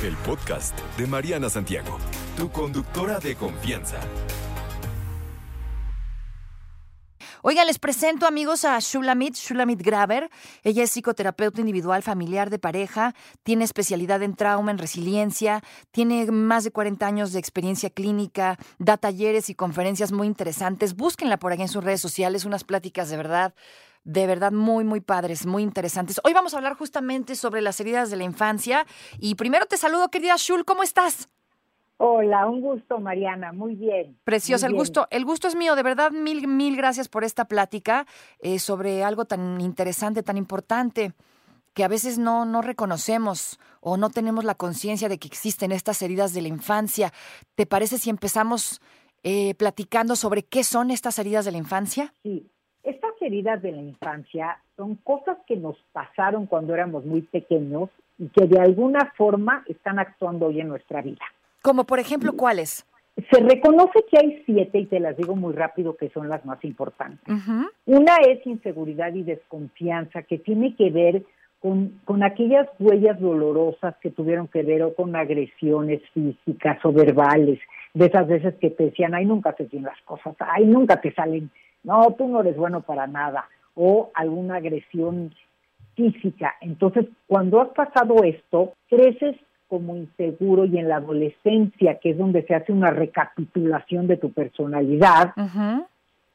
El podcast de Mariana Santiago, tu conductora de confianza. Oiga, les presento amigos a Shulamit, Shulamit Graver. Ella es psicoterapeuta individual familiar de pareja, tiene especialidad en trauma, en resiliencia, tiene más de 40 años de experiencia clínica, da talleres y conferencias muy interesantes. Búsquenla por ahí en sus redes sociales, unas pláticas de verdad de verdad muy, muy padres, muy interesantes. Hoy vamos a hablar justamente sobre las heridas de la infancia. Y primero te saludo, querida Shul, ¿cómo estás? Hola, un gusto, Mariana, muy bien. Preciosa, el gusto, el gusto es mío, de verdad, mil, mil gracias por esta plática eh, sobre algo tan interesante, tan importante, que a veces no, no reconocemos o no tenemos la conciencia de que existen estas heridas de la infancia. ¿Te parece si empezamos eh, platicando sobre qué son estas heridas de la infancia? Sí, estas heridas de la infancia son cosas que nos pasaron cuando éramos muy pequeños y que de alguna forma están actuando hoy en nuestra vida. Como por ejemplo, ¿cuáles? Se reconoce que hay siete y te las digo muy rápido que son las más importantes. Una es inseguridad y desconfianza que tiene que ver con, con aquellas huellas dolorosas que tuvieron que ver o con agresiones físicas o verbales, de esas veces que te decían, ay, nunca te tienen las cosas, ay, nunca te salen, no, tú no eres bueno para nada, o alguna agresión física. Entonces, cuando has pasado esto, creces como inseguro y en la adolescencia, que es donde se hace una recapitulación de tu personalidad,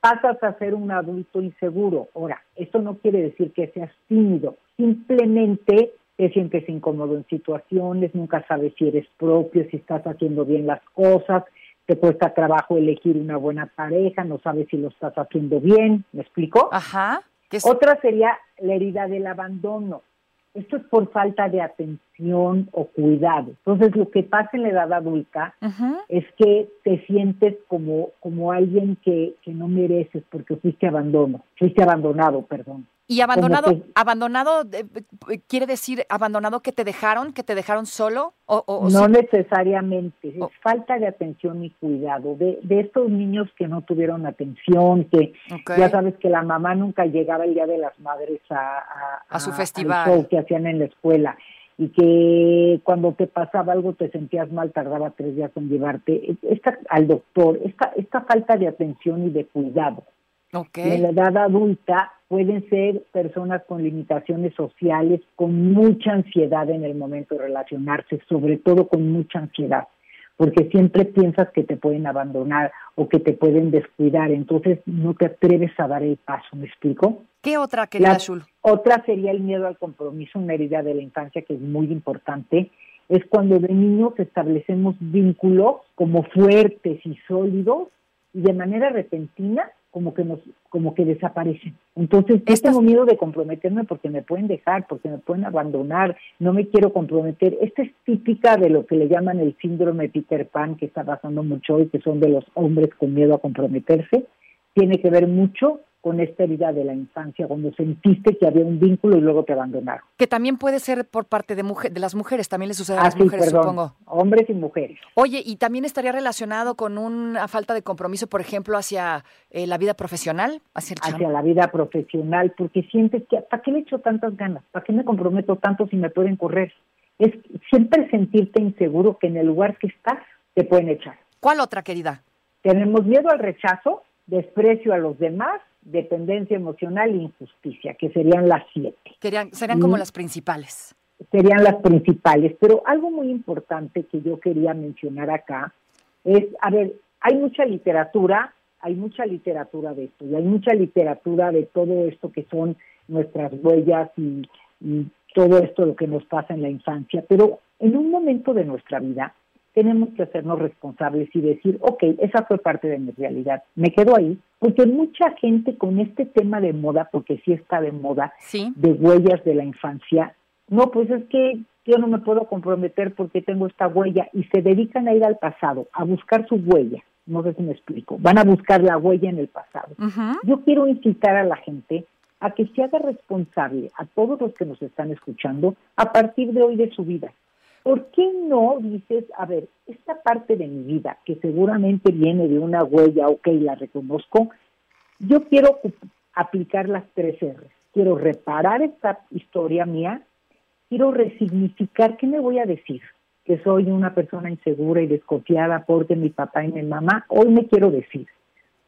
pasas a ser un adulto inseguro. Ahora, esto no quiere decir que seas tímido, simplemente te sientes incómodo en situaciones, nunca sabes si eres propio, si estás haciendo bien las cosas, te cuesta trabajo elegir una buena pareja, no sabes si lo estás haciendo bien, ¿me explico? Ajá. Otra sería la herida del abandono. Esto es por falta de atención o cuidado. Entonces, lo que pasa en la edad adulta es que te sientes como, como alguien que, que no mereces porque fuiste abandono, fuiste abandonado, perdón. Y abandonado, abandonado eh, quiere decir abandonado que te dejaron, que te dejaron solo o, no necesariamente, es falta de atención y cuidado de, de estos niños que no tuvieron atención, que ya sabes que la mamá nunca llegaba el día de las madres a, a, su festival. que hacían en la escuela y que cuando te pasaba algo te sentías mal, tardaba tres días en llevarte esta, al doctor, esta, esta falta de atención y de cuidado. En la edad adulta pueden ser personas con limitaciones sociales, con mucha ansiedad en el momento de relacionarse, sobre todo con mucha ansiedad, porque siempre piensas que te pueden abandonar o que te pueden descuidar, entonces no te atreves a dar el paso, ¿me explico? ¿Qué otra, querida Azul? Otra sería el miedo al compromiso, una herida de la infancia que es muy importante. Es cuando de niños establecemos vínculos como fuertes y sólidos y de manera repentina como que nos como que desaparecen. Entonces, yo tengo miedo de comprometerme porque me pueden dejar, porque me pueden abandonar, no me quiero comprometer. Esta es típica de lo que le llaman el síndrome Peter Pan, que está pasando mucho hoy, que son de los hombres con miedo a comprometerse. Tiene que ver mucho con esta herida de la infancia, cuando sentiste que había un vínculo y luego te abandonaron. Que también puede ser por parte de, mujer, de las mujeres, también le sucede a las ah, mujeres, supongo. Hombres y mujeres. Oye, y también estaría relacionado con una falta de compromiso, por ejemplo, hacia eh, la vida profesional, hacia el Hacia la vida profesional, porque sientes que, ¿para qué le echo tantas ganas? ¿Para qué me comprometo tanto si me pueden correr? Es siempre sentirte inseguro que en el lugar que estás te pueden echar. ¿Cuál otra, querida? Tenemos miedo al rechazo, desprecio a los demás dependencia emocional e injusticia, que serían las siete. Serían, serían como las principales. Serían las principales, pero algo muy importante que yo quería mencionar acá es, a ver, hay mucha literatura, hay mucha literatura de esto, y hay mucha literatura de todo esto que son nuestras huellas y, y todo esto lo que nos pasa en la infancia, pero en un momento de nuestra vida tenemos que hacernos responsables y decir, ok, esa fue parte de mi realidad, me quedo ahí, porque mucha gente con este tema de moda, porque sí está de moda, de huellas de la infancia, no, pues es que yo no me puedo comprometer porque tengo esta huella y se dedican a ir al pasado, a buscar su huella. No sé si me explico. Van a buscar la huella en el pasado. Yo quiero incitar a la gente a que se haga responsable a todos los que nos están escuchando a partir de hoy de su vida. ¿Por qué no dices, a ver, esta parte de mi vida que seguramente viene de una huella, ok, la reconozco, yo quiero aplicar las tres R. Quiero reparar esta historia mía, quiero resignificar, ¿qué me voy a decir? Que soy una persona insegura y desconfiada porque mi papá y mi mamá, hoy me quiero decir,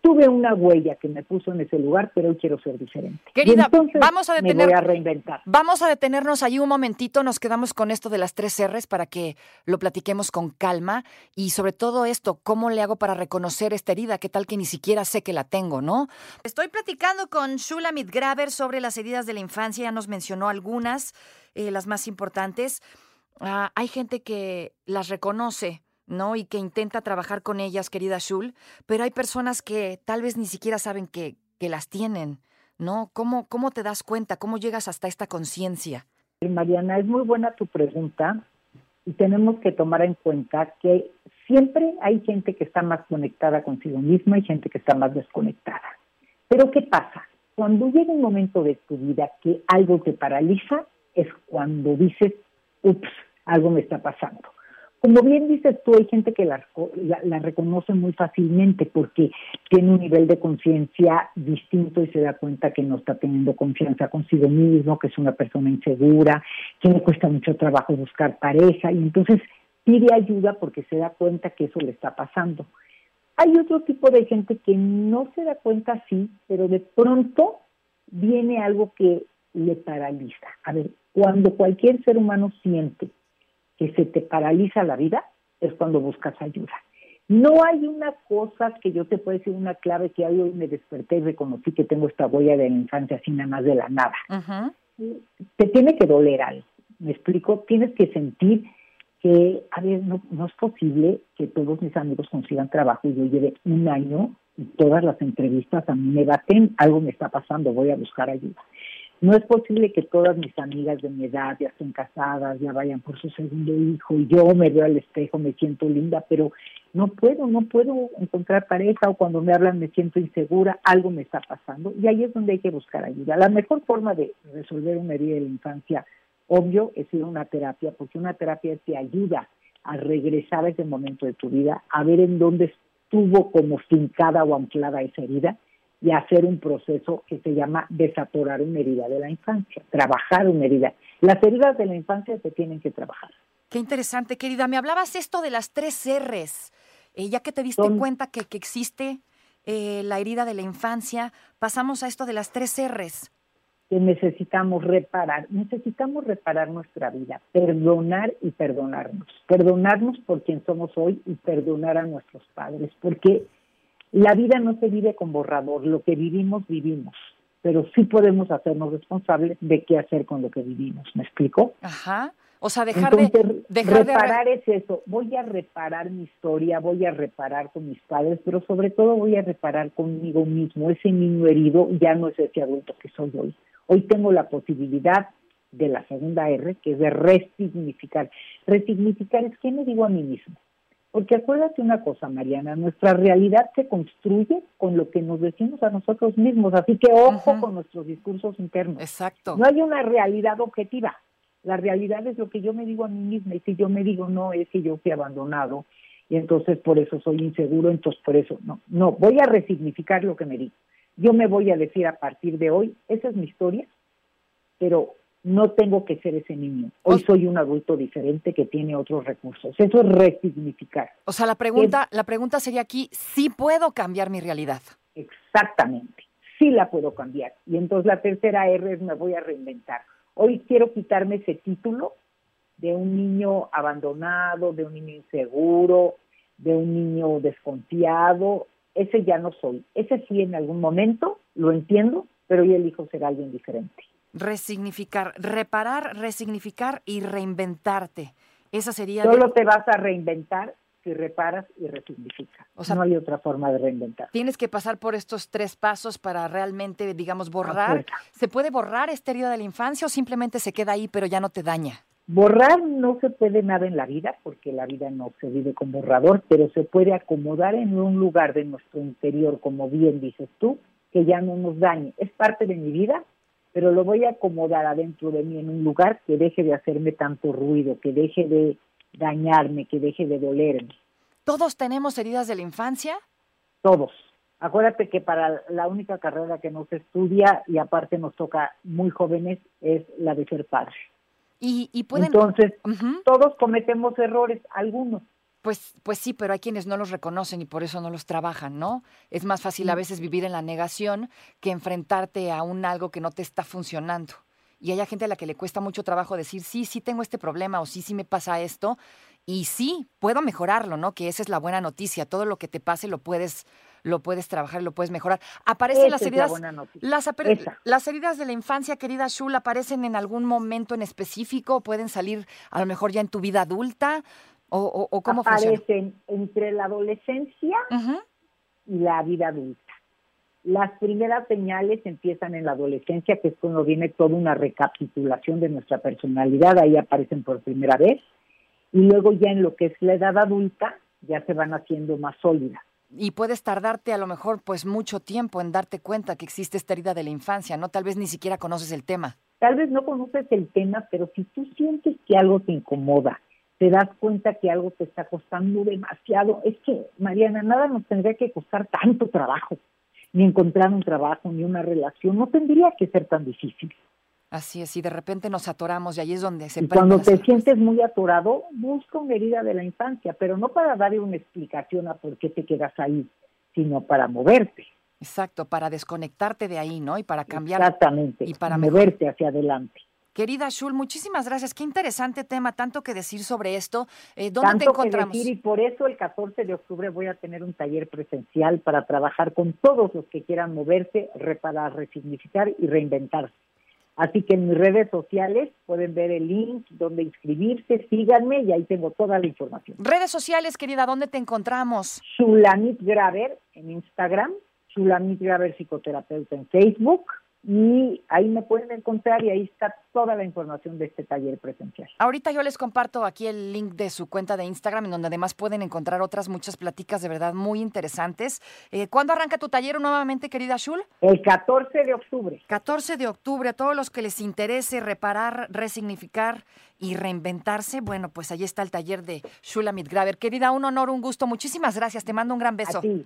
tuve una huella que me puso en ese lugar, pero hoy quiero ser diferente. Querida, vamos a detener, me voy a reinventar. Vamos a detenernos ahí un momentito, nos quedamos con esto de las tres R's para que lo platiquemos con calma y sobre todo esto, ¿cómo le hago para reconocer esta herida? ¿Qué tal que ni siquiera sé que la tengo, no? Estoy platicando con Shulamit Graver sobre las heridas de la infancia, ya nos mencionó algunas, eh, las más importantes. Ah, hay gente que las reconoce, ¿no? Y que intenta trabajar con ellas, querida Shul, pero hay personas que tal vez ni siquiera saben que, que las tienen, ¿no? ¿Cómo, ¿Cómo te das cuenta? ¿Cómo llegas hasta esta conciencia? Mariana, es muy buena tu pregunta y tenemos que tomar en cuenta que siempre hay gente que está más conectada consigo misma y gente que está más desconectada. Pero ¿qué pasa? Cuando llega un momento de tu vida que algo te paraliza, es cuando dices, ups, algo me está pasando. Como bien dices tú, hay gente que la, reconoce muy fácilmente porque tiene un nivel de conciencia distinto y se da cuenta que no está teniendo confianza consigo mismo, que es una persona insegura, que le cuesta mucho trabajo buscar pareja y entonces pide ayuda porque se da cuenta que eso le está pasando. Hay otro tipo de gente que no se da cuenta así, pero de pronto viene algo que le paraliza. A ver, cuando cualquier ser humano siente que se te paraliza la vida, es cuando buscas ayuda. No hay una cosa que yo te pueda decir, una clave que hoy me desperté y reconocí que tengo esta huella de la infancia así nada más de la nada. Te tiene que doler algo, me explico, tienes que sentir que, a ver, no, no es posible que todos mis amigos consigan trabajo y yo lleve un año y todas las entrevistas a mí me baten, algo me está pasando, voy a buscar ayuda. No es posible que todas mis amigas de mi edad ya estén casadas, ya vayan por su segundo hijo y yo me veo al espejo, me siento linda, pero no puedo, no puedo encontrar pareja o cuando me hablan me siento insegura, algo me está pasando y ahí es donde hay que buscar ayuda. La mejor forma de resolver una herida de la infancia, obvio, es ir a una terapia, porque una terapia te ayuda a regresar a ese momento de tu vida, a ver en dónde estuvo como fincada o anclada esa herida y hacer un proceso que se llama desatorar una herida de la infancia, trabajar una herida. Las heridas de la infancia se tienen que trabajar. Qué interesante, querida. Me hablabas esto de las tres R's. Eh, ya que te diste cuenta que, que existe eh, la herida de la infancia, pasamos a esto de las tres R's. Que necesitamos reparar, necesitamos reparar nuestra vida, perdonar y perdonarnos. Perdonarnos por quien somos hoy y perdonar a nuestros padres, porque la vida no se vive con borrador, lo que vivimos, vivimos, pero sí podemos hacernos responsables de qué hacer con lo que vivimos. ¿Me explico? Ajá. O sea, dejar de dejar reparar es eso. Voy a reparar mi historia, voy a reparar con mis padres, pero sobre todo voy a reparar conmigo mismo. Ese niño herido ya no es ese adulto que soy hoy. Hoy tengo la posibilidad de la segunda R, que es de resignificar. Resignificar es qué me digo a mí mismo. Porque acuérdate una cosa, Mariana, nuestra realidad se construye con lo que nos decimos a nosotros mismos, así que ojo con nuestros discursos internos. Exacto. No hay una realidad objetiva. La realidad es lo que yo me digo a mí misma y si yo me digo no es que yo fui abandonado y entonces por eso soy inseguro, entonces por eso no. No, voy a resignificar lo que me digo. Yo me voy a decir a partir de hoy, esa es mi historia, pero no tengo que ser ese niño. Hoy soy un adulto diferente que tiene otros recursos. Eso es resignificar. O sea, la pregunta, la pregunta sería aquí, ¿sí puedo cambiar mi realidad? Exactamente, sí la puedo cambiar. Y entonces la tercera R es me voy a reinventar. Hoy quiero quitarme ese título de un niño abandonado, de un niño inseguro, de un niño desconfiado. Ese ya no soy. Ese sí en algún momento lo entiendo, pero yo elijo ser alguien diferente resignificar, reparar, resignificar y reinventarte. Esa sería. Solo te vas a reinventar si reparas y resignificas. O sea, no hay otra forma de reinventar. Tienes que pasar por estos tres pasos para realmente, digamos, borrar. ¿Se puede borrar esta herida de la infancia o simplemente se queda ahí pero ya no te daña? Borrar no se puede nada en la vida, porque la vida no se vive con borrador, pero se puede acomodar en un lugar de nuestro interior, como bien dices tú, que ya no nos dañe. Es parte de mi vida, pero lo voy a acomodar adentro de mí en un lugar que deje de hacerme tanto ruido, que deje de dañarme, que deje de dolerme. ¿Todos tenemos heridas de la infancia? Todos. Acuérdate que para la única carrera que nos estudia y aparte nos toca muy jóvenes es la de ser padre. Y, pueden... Entonces, todos cometemos errores, algunos. Pues, pues sí, pero hay quienes no los reconocen y por eso no los trabajan, ¿no? Es más fácil a veces vivir en la negación que enfrentarte a un algo que no te está funcionando. Y hay gente a la que le cuesta mucho trabajo decir, sí, sí tengo este problema o sí, sí me pasa esto. Y sí, puedo mejorarlo, ¿no? Que esa es la buena noticia. Todo lo que te pase lo puedes, lo puedes trabajar, lo puedes mejorar. Aparecen las heridas, las, las, heridas de la infancia, querida Shul, aparecen en algún momento en específico, pueden salir a lo mejor ya en tu vida adulta, o, o, cómo aparecen entre la adolescencia y la vida adulta. Las primeras señales empiezan en la adolescencia, que es cuando viene toda una recapitulación de nuestra personalidad, ahí aparecen por primera vez y luego ya en lo que es la edad adulta ya se van haciendo más sólidas. Y puedes tardarte a lo mejor pues mucho tiempo en darte cuenta que existe esta herida de la infancia, ¿no? Tal vez ni siquiera conoces el tema. Tal vez no conoces el tema, pero si tú sientes que algo te incomoda, te das cuenta que algo te está costando demasiado, es que, Mariana, nada nos tendría que costar tanto trabajo, ni encontrar un trabajo, ni una relación, no tendría que ser tan difícil. Así es, y de repente nos atoramos y ahí es donde se... Y cuando te sientes muy atorado, busca una herida de la infancia, pero no para darle una explicación a por qué te quedas ahí, sino para moverte. Exacto, para desconectarte de ahí, ¿no? Y para cambiar. Exactamente, y para moverte hacia adelante. Querida Shul, muchísimas gracias. Qué interesante tema, tanto que decir sobre esto. Eh, ¿Dónde te encontramos? Que decir, y por eso el 14 de octubre voy a tener un taller presencial para trabajar con todos los que quieran moverse, reparar, resignificar y reinventarse. Así que en mis redes sociales pueden ver el link donde inscribirse, síganme y ahí tengo toda la información. Redes sociales, querida, ¿dónde te encontramos? Sulamit Graver en Instagram, Sulamit Graver Psicoterapeuta en Facebook, y ahí me pueden encontrar y ahí está toda la información de este taller presencial. Ahorita yo les comparto aquí el link de su cuenta de Instagram, en donde además pueden encontrar otras muchas pláticas de verdad muy interesantes. Eh, ¿Cuándo arranca tu taller nuevamente, querida Shul? El 14 de octubre. 14 de octubre, a todos los que les interese reparar, resignificar y reinventarse, bueno, pues ahí está el taller de Shulamit Graver. Querida, un honor, un gusto. Muchísimas gracias. Te mando un gran beso. A ti.